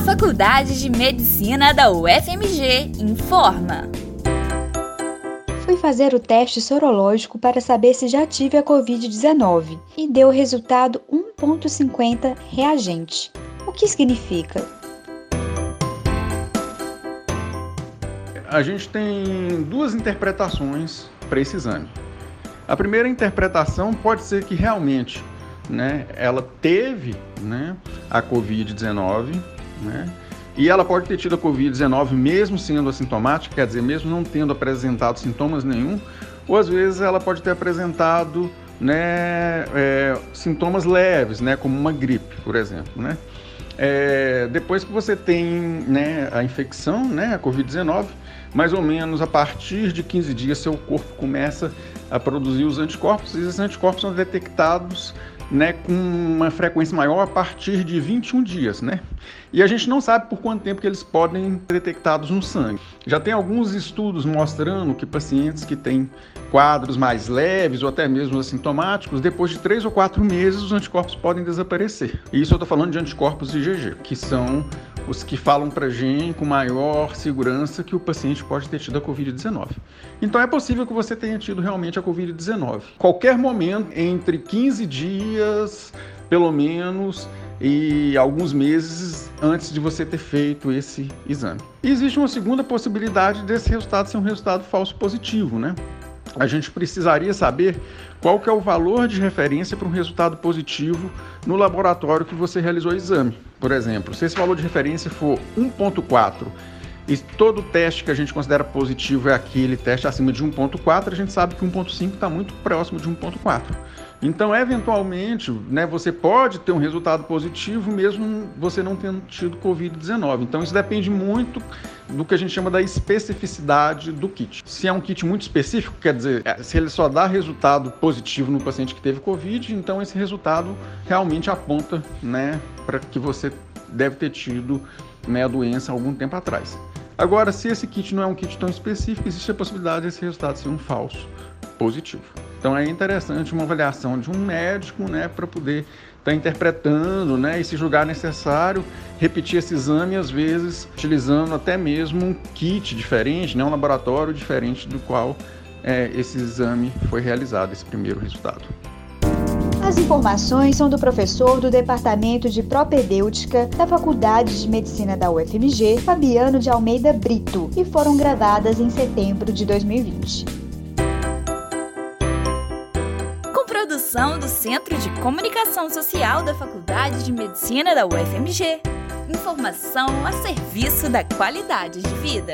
A Faculdade de Medicina da UFMG informa. Fui fazer o teste sorológico para saber se já tive a Covid-19 e deu o resultado 1,50 reagente. O que significa? A gente tem duas interpretações para esse exame. A primeira interpretação pode ser que realmente né, ela teve né, a Covid-19, né, e ela pode ter tido a Covid-19 mesmo sendo assintomática, quer dizer, mesmo não tendo apresentado sintomas nenhum, ou às vezes ela pode ter apresentado né, é, sintomas leves, né, como uma gripe, por exemplo. Né? É, depois que você tem né, a infecção, né, a Covid-19, mais ou menos a partir de 15 dias seu corpo começa a produzir os anticorpos e esses anticorpos são detectados né, com uma frequência maior a partir de 21 dias, né? E a gente não sabe por quanto tempo que eles podem ser detectados no sangue. Já tem alguns estudos mostrando que pacientes que têm quadros mais leves ou até mesmo assintomáticos, depois de três ou quatro meses os anticorpos podem desaparecer. E isso eu estou falando de anticorpos IgG, que são os que falam para a gente com maior segurança que o paciente pode ter tido a Covid-19. Então é possível que você tenha tido realmente a Covid-19. Qualquer momento, entre 15 dias, pelo menos, e alguns meses antes de você ter feito esse exame. E existe uma segunda possibilidade desse resultado ser um resultado falso positivo, né? A gente precisaria saber qual que é o valor de referência para um resultado positivo no laboratório que você realizou o exame. Por exemplo, se esse valor de referência for 1.4 e todo teste que a gente considera positivo é aquele teste acima de 1.4, a gente sabe que 1.5 está muito próximo de 1.4. Então, eventualmente, né, você pode ter um resultado positivo mesmo você não tendo tido Covid-19. Então, isso depende muito do que a gente chama da especificidade do kit. Se é um kit muito específico, quer dizer, é, se ele só dá resultado positivo no paciente que teve Covid, então esse resultado realmente aponta né, para que você deve ter tido né, a doença algum tempo atrás. Agora, se esse kit não é um kit tão específico, existe a possibilidade desse resultado ser um falso positivo. Então é interessante uma avaliação de um médico, né, para poder estar tá interpretando, né, e se julgar necessário, repetir esse exame às vezes utilizando até mesmo um kit diferente, né, um laboratório diferente do qual é, esse exame foi realizado, esse primeiro resultado. As informações são do professor do Departamento de Propedêutica da Faculdade de Medicina da UFMG, Fabiano de Almeida Brito, e foram gravadas em setembro de 2020. Produção do Centro de Comunicação Social da Faculdade de Medicina da UFMG. Informação a serviço da qualidade de vida.